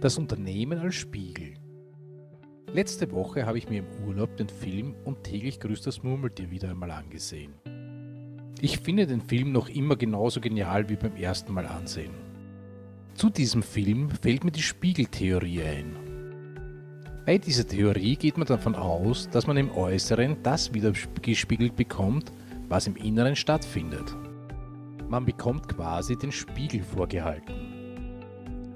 Das Unternehmen als Spiegel. Letzte Woche habe ich mir im Urlaub den Film und täglich grüßt das Murmeltier wieder einmal angesehen. Ich finde den Film noch immer genauso genial wie beim ersten Mal ansehen. Zu diesem Film fällt mir die Spiegeltheorie ein. Bei dieser Theorie geht man davon aus, dass man im Äußeren das wieder gespiegelt bekommt, was im Inneren stattfindet. Man bekommt quasi den Spiegel vorgehalten.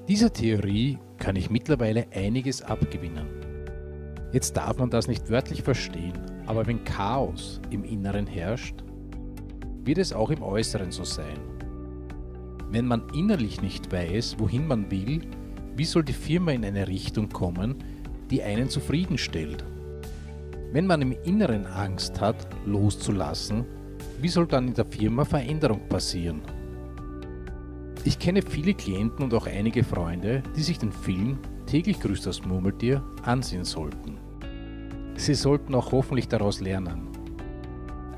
Dieser Theorie kann ich mittlerweile einiges abgewinnen. Jetzt darf man das nicht wörtlich verstehen, aber wenn Chaos im Inneren herrscht, wird es auch im Äußeren so sein. Wenn man innerlich nicht weiß, wohin man will, wie soll die Firma in eine Richtung kommen, die einen zufriedenstellt? Wenn man im Inneren Angst hat, loszulassen, wie soll dann in der Firma Veränderung passieren? Ich kenne viele Klienten und auch einige Freunde, die sich den Film Täglich grüßt das Murmeltier ansehen sollten. Sie sollten auch hoffentlich daraus lernen.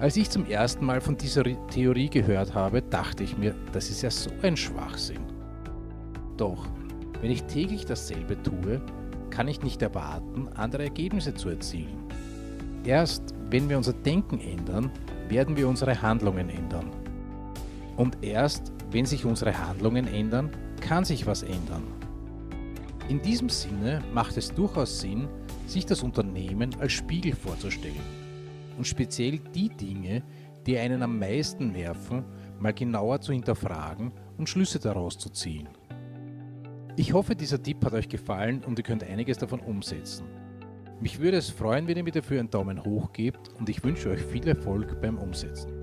Als ich zum ersten Mal von dieser Theorie gehört habe, dachte ich mir, das ist ja so ein Schwachsinn. Doch, wenn ich täglich dasselbe tue, kann ich nicht erwarten, andere Ergebnisse zu erzielen. Erst wenn wir unser Denken ändern, werden wir unsere Handlungen ändern. Und erst wenn sich unsere Handlungen ändern, kann sich was ändern. In diesem Sinne macht es durchaus Sinn, sich das Unternehmen als Spiegel vorzustellen und speziell die Dinge, die einen am meisten nerven, mal genauer zu hinterfragen und Schlüsse daraus zu ziehen. Ich hoffe, dieser Tipp hat euch gefallen und ihr könnt einiges davon umsetzen. Mich würde es freuen, wenn ihr mir dafür einen Daumen hoch gebt und ich wünsche euch viel Erfolg beim Umsetzen.